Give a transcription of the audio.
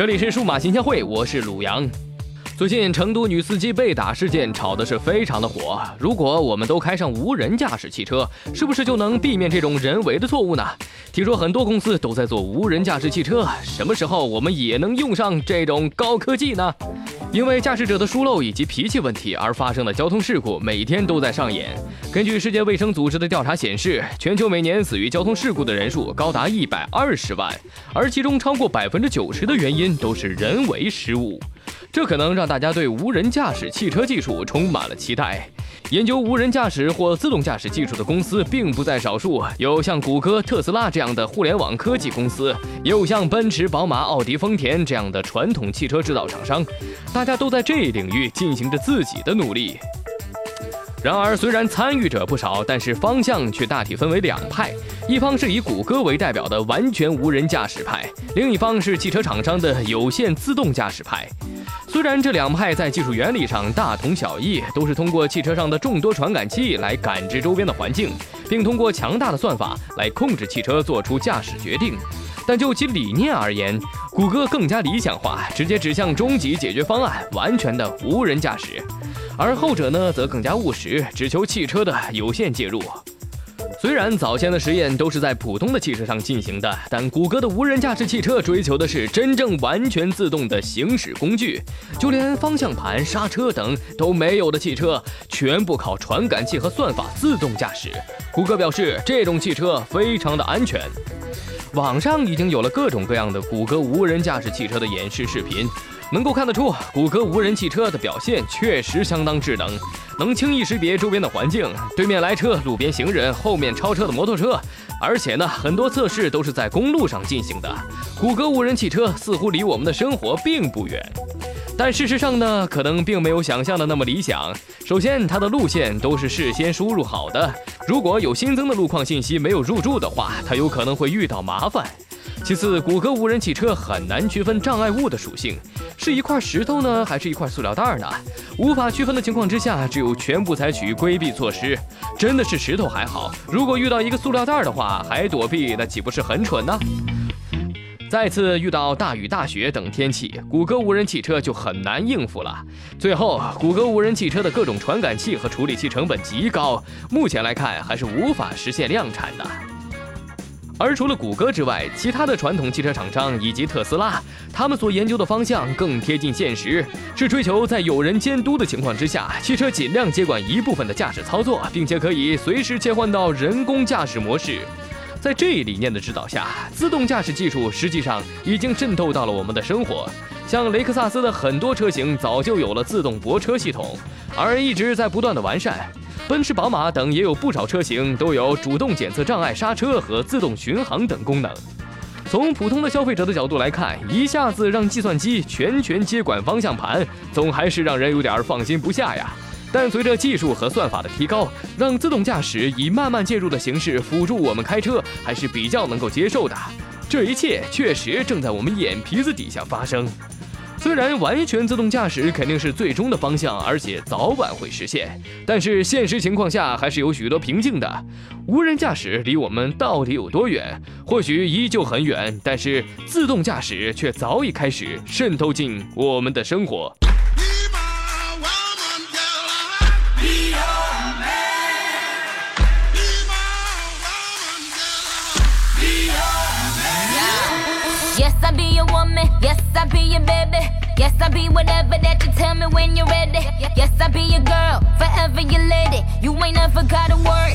这里是数码形象会，我是鲁阳。最近成都女司机被打事件炒的是非常的火。如果我们都开上无人驾驶汽车，是不是就能避免这种人为的错误呢？听说很多公司都在做无人驾驶汽车，什么时候我们也能用上这种高科技呢？因为驾驶者的疏漏以及脾气问题而发生的交通事故每天都在上演。根据世界卫生组织的调查显示，全球每年死于交通事故的人数高达一百二十万，而其中超过百分之九十的原因都是人为失误。这可能让大家对无人驾驶汽车技术充满了期待。研究无人驾驶或自动驾驶技术的公司并不在少数，有像谷歌、特斯拉这样的互联网科技公司，也有像奔驰、宝马、奥迪、丰田这样的传统汽车制造厂商，大家都在这一领域进行着自己的努力。然而，虽然参与者不少，但是方向却大体分为两派：一方是以谷歌为代表的完全无人驾驶派，另一方是汽车厂商的有限自动驾驶派。虽然这两派在技术原理上大同小异，都是通过汽车上的众多传感器来感知周边的环境，并通过强大的算法来控制汽车做出驾驶决定，但就其理念而言，谷歌更加理想化，直接指向终极解决方案——完全的无人驾驶；而后者呢，则更加务实，只求汽车的有限介入。虽然早先的实验都是在普通的汽车上进行的，但谷歌的无人驾驶汽车追求的是真正完全自动的行驶工具，就连方向盘、刹车等都没有的汽车，全部靠传感器和算法自动驾驶。谷歌表示，这种汽车非常的安全。网上已经有了各种各样的谷歌无人驾驶汽车的演示视频。能够看得出，谷歌无人汽车的表现确实相当智能，能轻易识别周边的环境，对面来车、路边行人、后面超车的摩托车，而且呢，很多测试都是在公路上进行的。谷歌无人汽车似乎离我们的生活并不远，但事实上呢，可能并没有想象的那么理想。首先，它的路线都是事先输入好的，如果有新增的路况信息没有入驻的话，它有可能会遇到麻烦。其次，谷歌无人汽车很难区分障碍物的属性，是一块石头呢，还是一块塑料袋呢？无法区分的情况之下，只有全部采取规避措施。真的是石头还好，如果遇到一个塑料袋的话，还躲避，那岂不是很蠢呢？再次遇到大雨大雪等天气，谷歌无人汽车就很难应付了。最后，谷歌无人汽车的各种传感器和处理器成本极高，目前来看还是无法实现量产的。而除了谷歌之外，其他的传统汽车厂商以及特斯拉，他们所研究的方向更贴近现实，是追求在有人监督的情况之下，汽车尽量接管一部分的驾驶操作，并且可以随时切换到人工驾驶模式。在这一理念的指导下，自动驾驶技术实际上已经渗透到了我们的生活。像雷克萨斯的很多车型早就有了自动泊车系统，而一直在不断的完善。奔驰、宝马等也有不少车型都有主动检测障碍刹车和自动巡航等功能。从普通的消费者的角度来看，一下子让计算机全权接管方向盘，总还是让人有点放心不下呀。但随着技术和算法的提高，让自动驾驶以慢慢介入的形式辅助我们开车，还是比较能够接受的。这一切确实正在我们眼皮子底下发生。虽然完全自动驾驶肯定是最终的方向，而且早晚会实现，但是现实情况下还是有许多瓶颈的。无人驾驶离我们到底有多远？或许依旧很远，但是自动驾驶却早已开始渗透进我们的生活。I be your woman. Yes, I be your baby. Yes, I be whatever that you tell me when you're ready. Yes, I be your girl, forever your lady. You ain't never gotta worry,